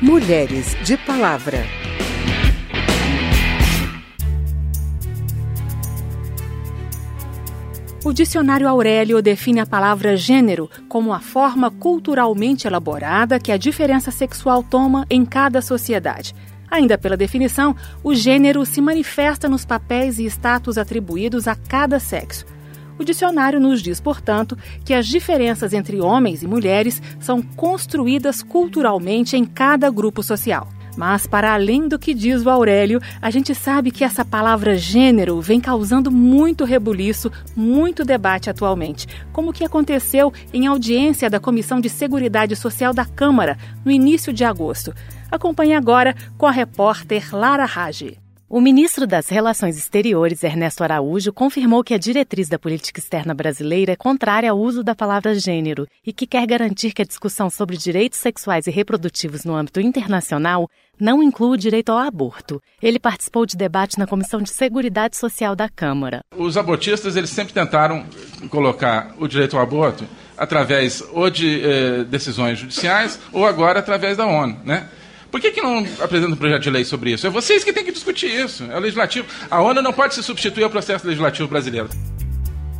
Mulheres de Palavra. O dicionário Aurélio define a palavra gênero como a forma culturalmente elaborada que a diferença sexual toma em cada sociedade. Ainda pela definição, o gênero se manifesta nos papéis e status atribuídos a cada sexo. O dicionário nos diz, portanto, que as diferenças entre homens e mulheres são construídas culturalmente em cada grupo social. Mas, para além do que diz o Aurélio, a gente sabe que essa palavra gênero vem causando muito rebuliço, muito debate atualmente, como o que aconteceu em audiência da Comissão de Seguridade Social da Câmara, no início de agosto. Acompanhe agora com a repórter Lara Rage. O ministro das Relações Exteriores, Ernesto Araújo, confirmou que a diretriz da política externa brasileira é contrária ao uso da palavra gênero e que quer garantir que a discussão sobre direitos sexuais e reprodutivos no âmbito internacional não inclui o direito ao aborto. Ele participou de debate na Comissão de Seguridade Social da Câmara. Os abortistas eles sempre tentaram colocar o direito ao aborto através ou de eh, decisões judiciais ou agora através da ONU, né? Por que, que não apresenta um projeto de lei sobre isso? É vocês que têm que discutir isso. É o legislativo. A ONU não pode se substituir ao processo legislativo brasileiro.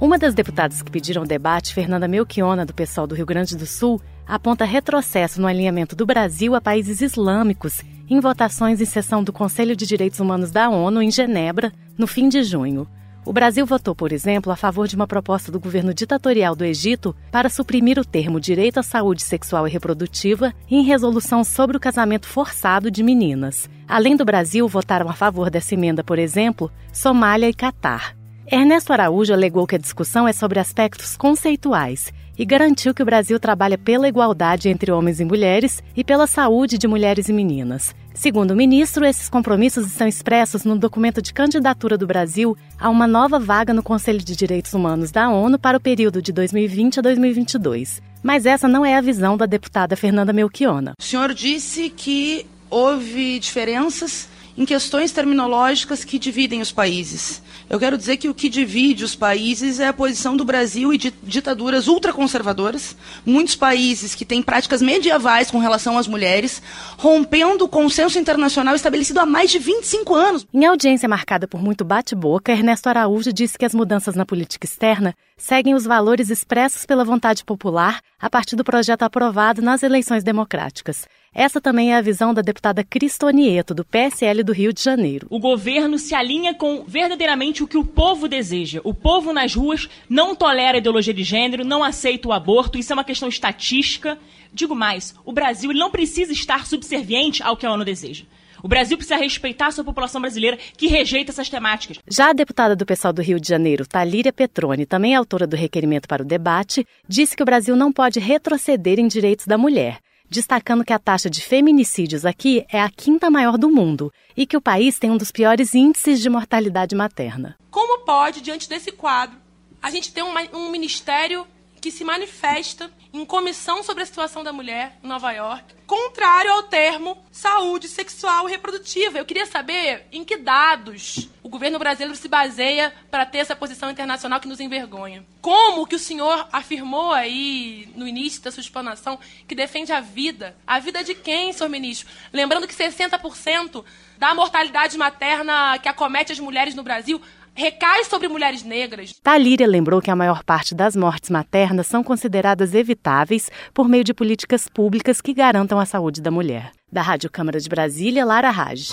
Uma das deputadas que pediram debate, Fernanda Melchiona, do pessoal do Rio Grande do Sul, aponta retrocesso no alinhamento do Brasil a países islâmicos em votações em sessão do Conselho de Direitos Humanos da ONU em Genebra, no fim de junho. O Brasil votou, por exemplo, a favor de uma proposta do governo ditatorial do Egito para suprimir o termo direito à saúde sexual e reprodutiva em resolução sobre o casamento forçado de meninas. Além do Brasil, votaram a favor dessa emenda, por exemplo, Somália e Catar. Ernesto Araújo alegou que a discussão é sobre aspectos conceituais e garantiu que o Brasil trabalha pela igualdade entre homens e mulheres e pela saúde de mulheres e meninas. Segundo o ministro, esses compromissos estão expressos no documento de candidatura do Brasil a uma nova vaga no Conselho de Direitos Humanos da ONU para o período de 2020 a 2022. Mas essa não é a visão da deputada Fernanda Melchiona. O senhor disse que houve diferenças em questões terminológicas que dividem os países. Eu quero dizer que o que divide os países é a posição do Brasil e de ditaduras ultraconservadoras, muitos países que têm práticas medievais com relação às mulheres, rompendo o consenso internacional estabelecido há mais de 25 anos. Em audiência marcada por muito bate-boca, Ernesto Araújo disse que as mudanças na política externa seguem os valores expressos pela vontade popular a partir do projeto aprovado nas eleições democráticas. Essa também é a visão da deputada Cristonieto, do PSL do Rio de Janeiro. O governo se alinha com verdadeiramente o que o povo deseja. O povo nas ruas não tolera a ideologia de gênero, não aceita o aborto, isso é uma questão estatística. Digo mais, o Brasil não precisa estar subserviente ao que a ONU deseja. O Brasil precisa respeitar a sua população brasileira que rejeita essas temáticas. Já a deputada do pessoal do Rio de Janeiro, Talíria Petroni, também autora do requerimento para o debate, disse que o Brasil não pode retroceder em direitos da mulher destacando que a taxa de feminicídios aqui é a quinta maior do mundo e que o país tem um dos piores índices de mortalidade materna. Como pode, diante desse quadro, a gente ter um, um ministério que se manifesta em comissão sobre a situação da mulher em Nova York, contrário ao termo saúde sexual e reprodutiva. Eu queria saber em que dados o governo brasileiro se baseia para ter essa posição internacional que nos envergonha. Como que o senhor afirmou aí no início da sua explanação que defende a vida? A vida de quem, senhor ministro? Lembrando que 60% da mortalidade materna que acomete as mulheres no Brasil recai sobre mulheres negras. Talíria lembrou que a maior parte das mortes maternas são consideradas evitáveis por meio de políticas públicas que garantam a saúde da mulher. Da Rádio Câmara de Brasília, Lara Raj.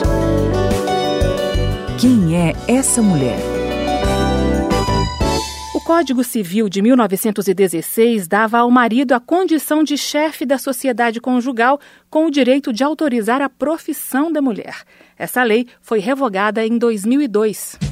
Quem é essa mulher? O Código Civil de 1916 dava ao marido a condição de chefe da sociedade conjugal com o direito de autorizar a profissão da mulher. Essa lei foi revogada em 2002.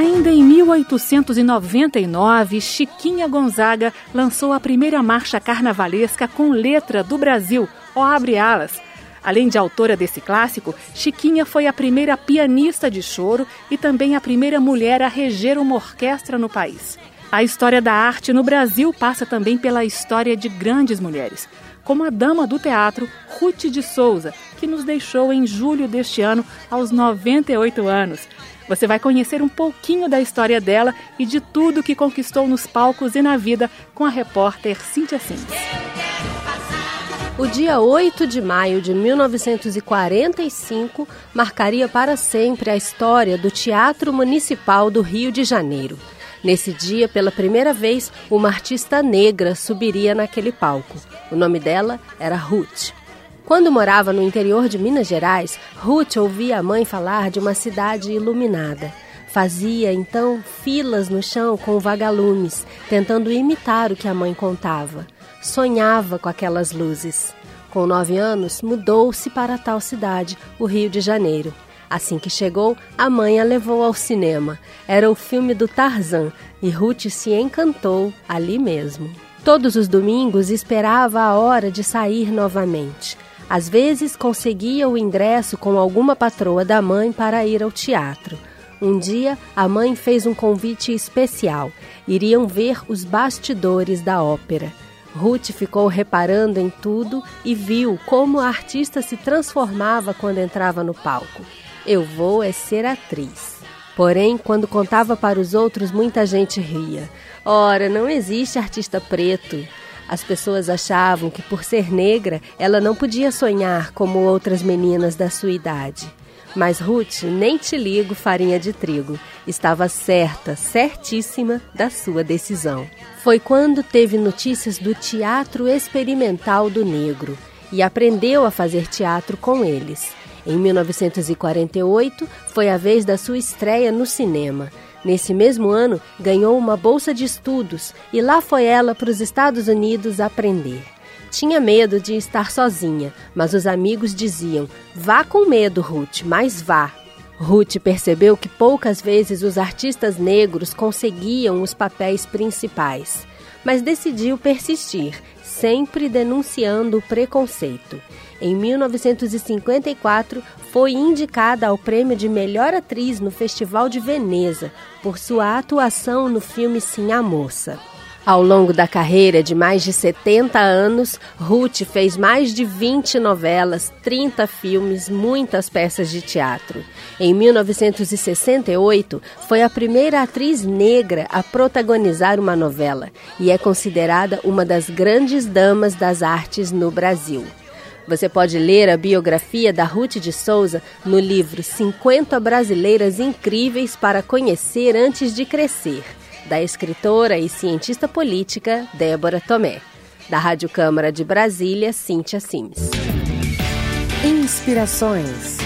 Ainda em 1899, Chiquinha Gonzaga lançou a primeira marcha carnavalesca com letra do Brasil, Ó Abre Alas. Além de autora desse clássico, Chiquinha foi a primeira pianista de choro e também a primeira mulher a reger uma orquestra no país. A história da arte no Brasil passa também pela história de grandes mulheres, como a dama do teatro Ruth de Souza, que nos deixou em julho deste ano aos 98 anos. Você vai conhecer um pouquinho da história dela e de tudo que conquistou nos palcos e na vida com a repórter Cíntia Sims. O dia 8 de maio de 1945 marcaria para sempre a história do Teatro Municipal do Rio de Janeiro. Nesse dia, pela primeira vez, uma artista negra subiria naquele palco. O nome dela era Ruth. Quando morava no interior de Minas Gerais, Ruth ouvia a mãe falar de uma cidade iluminada. Fazia então filas no chão com vagalumes, tentando imitar o que a mãe contava. Sonhava com aquelas luzes. Com nove anos, mudou-se para a tal cidade, o Rio de Janeiro. Assim que chegou, a mãe a levou ao cinema. Era o filme do Tarzan e Ruth se encantou ali mesmo. Todos os domingos esperava a hora de sair novamente. Às vezes conseguia o ingresso com alguma patroa da mãe para ir ao teatro. Um dia, a mãe fez um convite especial. Iriam ver os bastidores da ópera. Ruth ficou reparando em tudo e viu como a artista se transformava quando entrava no palco. Eu vou é ser atriz. Porém, quando contava para os outros, muita gente ria. Ora, não existe artista preto. As pessoas achavam que, por ser negra, ela não podia sonhar como outras meninas da sua idade. Mas Ruth, nem te ligo farinha de trigo, estava certa, certíssima da sua decisão. Foi quando teve notícias do Teatro Experimental do Negro e aprendeu a fazer teatro com eles. Em 1948, foi a vez da sua estreia no cinema. Nesse mesmo ano, ganhou uma bolsa de estudos e lá foi ela para os Estados Unidos aprender. Tinha medo de estar sozinha, mas os amigos diziam: Vá com medo, Ruth, mas vá. Ruth percebeu que poucas vezes os artistas negros conseguiam os papéis principais, mas decidiu persistir, sempre denunciando o preconceito. Em 1954, foi indicada ao prêmio de melhor atriz no Festival de Veneza por sua atuação no filme Sim a Moça. Ao longo da carreira de mais de 70 anos, Ruth fez mais de 20 novelas, 30 filmes, muitas peças de teatro. Em 1968, foi a primeira atriz negra a protagonizar uma novela e é considerada uma das grandes damas das artes no Brasil. Você pode ler a biografia da Ruth de Souza no livro 50 Brasileiras Incríveis para Conhecer Antes de Crescer da escritora e cientista política Débora Tomé. Da Rádio Câmara de Brasília, Cíntia Sims. Inspirações.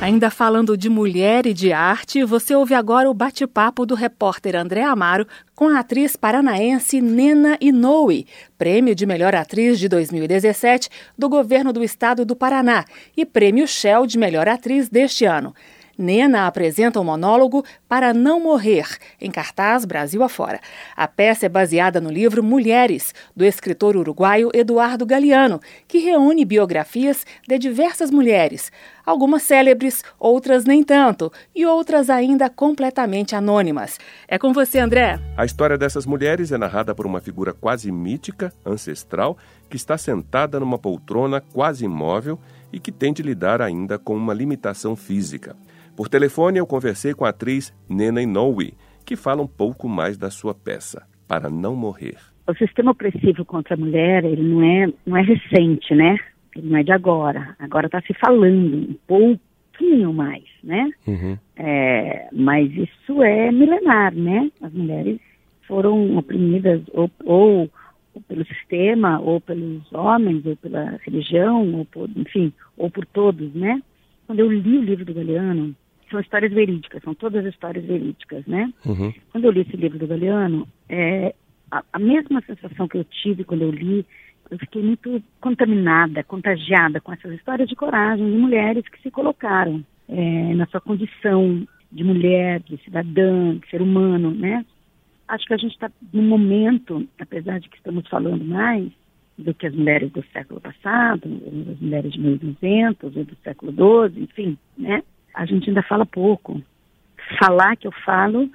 Ainda falando de mulher e de arte, você ouve agora o bate-papo do repórter André Amaro com a atriz paranaense Nena Inoue, prêmio de melhor atriz de 2017 do governo do estado do Paraná e prêmio Shell de melhor atriz deste ano. Nena apresenta um monólogo Para Não Morrer, em cartaz Brasil afora. A peça é baseada no livro Mulheres, do escritor uruguaio Eduardo Galeano, que reúne biografias de diversas mulheres, algumas célebres, outras nem tanto, e outras ainda completamente anônimas. É com você, André. A história dessas mulheres é narrada por uma figura quase mítica, ancestral, que está sentada numa poltrona quase imóvel e que tem de lidar ainda com uma limitação física. Por telefone, eu conversei com a atriz Nena Inoue, que fala um pouco mais da sua peça, Para Não Morrer. O sistema opressivo contra a mulher, ele não é, não é recente, né? Ele não é de agora. Agora está se falando um pouquinho mais, né? Uhum. É, mas isso é milenar, né? As mulheres foram oprimidas ou, ou, ou, pelo sistema, ou pelos homens, ou pela religião, ou por, enfim, ou por todos, né? Quando eu li o livro do Galeano, são histórias verídicas, são todas histórias verídicas, né? Uhum. Quando eu li esse livro do Galeano, é, a, a, mesma sensação que eu tive quando eu li, eu fiquei muito contaminada, contagiada com essas histórias de coragem de mulheres que se colocaram é, na sua condição de mulher, de cidadã, de ser humano, né? Acho que a gente está num momento, apesar de que estamos falando mais do que as mulheres do século passado, as mulheres de 1900 ou do século XII, enfim, né? A gente ainda fala pouco. Falar que eu falo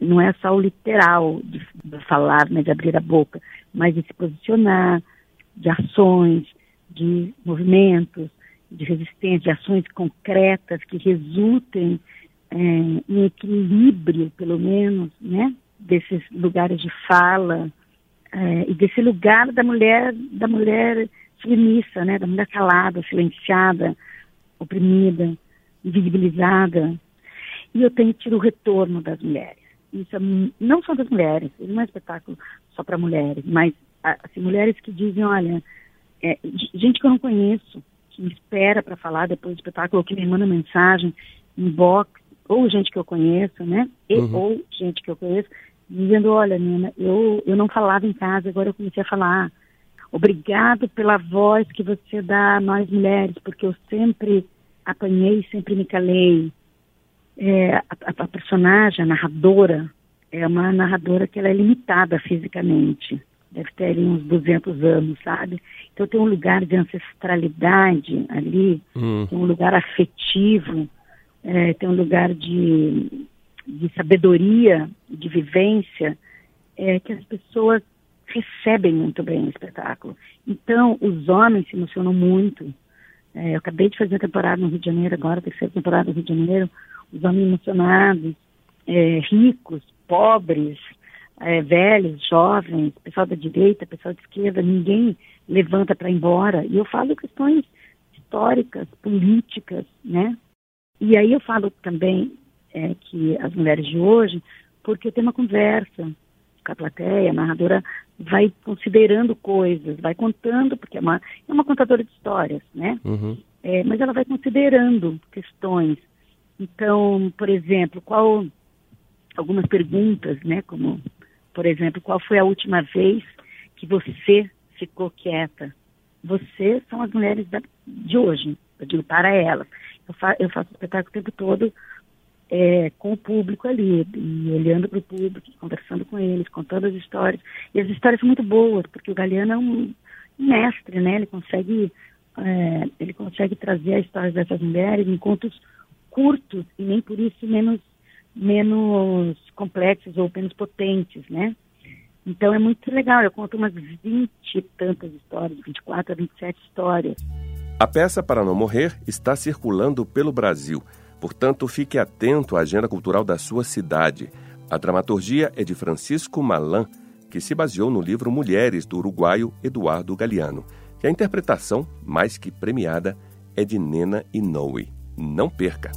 não é só o literal de, falar, né, de abrir a boca, mas de se posicionar, de ações, de movimentos, de resistência, de ações concretas que resultem é, em equilíbrio, pelo menos, né, desses lugares de fala é, e desse lugar da mulher, da mulher submissa, né, da mulher calada, silenciada, oprimida, invisibilizada. E eu tenho tido o retorno das mulheres. Isso é, não só das mulheres, não é um espetáculo só para mulheres, mas assim, mulheres que dizem, olha, é, gente que eu não conheço, que me espera para falar depois do espetáculo, ou que me manda mensagem, inbox, ou gente que eu conheço, né? E, uhum. Ou gente que eu conheço, dizendo, olha, Nina, eu, eu não falava em casa, agora eu comecei a falar. Obrigado pela voz que você dá a nós mulheres, porque eu sempre apanhei, sempre me calei. É, a, a, personagem, a narradora, é uma narradora que ela é limitada fisicamente. Deve ter ali uns 200 anos, sabe? Então tem um lugar de ancestralidade ali, hum. tem um lugar afetivo, é, tem um lugar de, de sabedoria, de vivência, é, que as pessoas recebem muito bem o espetáculo. Então, os homens se emocionam muito. É, eu acabei de fazer a temporada no Rio de Janeiro, agora terceira temporada no Rio de Janeiro, os homens emocionados, é, ricos, pobres, é, velhos, jovens, pessoal da direita, pessoal da esquerda, ninguém levanta para ir embora. E eu falo questões históricas, políticas, né? E aí eu falo também é, que as mulheres de hoje, porque tenho uma conversa com a plateia, a narradora vai considerando coisas, vai contando, porque é uma, é uma contadora de histórias, né? Uhum. É, mas ela vai considerando questões. Então, por exemplo, qual algumas perguntas, né? Como, por exemplo, qual foi a última vez que você ficou quieta? Você são as mulheres da, de hoje, eu digo para elas. Eu, fa, eu faço espetáculo o tempo todo é, com o público ali, e olhando para o público, conversando com eles, contando as histórias. E as histórias são muito boas, porque o Galeano é um mestre, né? Ele consegue, é, ele consegue trazer as histórias dessas mulheres em contos curtos e nem por isso menos, menos complexos ou menos potentes, né? Então é muito legal, eu conto umas 20 e tantas histórias, 24 a 27 histórias. A peça Para Não Morrer está circulando pelo Brasil Portanto, fique atento à agenda cultural da sua cidade. A dramaturgia é de Francisco Malan, que se baseou no livro Mulheres, do uruguaio Eduardo Galeano. E a interpretação, mais que premiada, é de Nena Inoue. Não perca!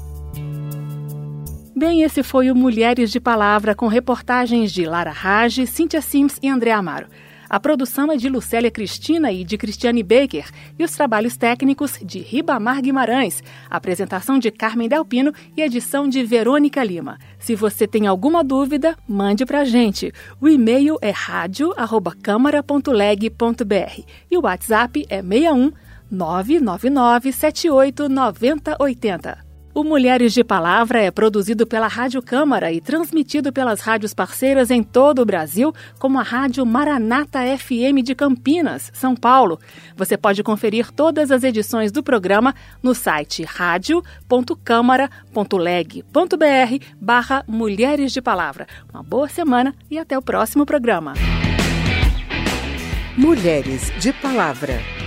Bem, esse foi o Mulheres de Palavra, com reportagens de Lara Rage, Cíntia Sims e André Amaro. A produção é de Lucélia Cristina e de Cristiane Baker e os trabalhos técnicos de Ribamar Guimarães, apresentação de Carmen Delpino e edição de Verônica Lima. Se você tem alguma dúvida, mande para a gente. O e-mail é radio@câmara.leg.br e o WhatsApp é 61 999 78 9080. O Mulheres de Palavra é produzido pela Rádio Câmara e transmitido pelas rádios parceiras em todo o Brasil, como a Rádio Maranata FM de Campinas, São Paulo. Você pode conferir todas as edições do programa no site radio.câmara.leg.br barra Mulheres de Palavra. Uma boa semana e até o próximo programa. Mulheres de Palavra.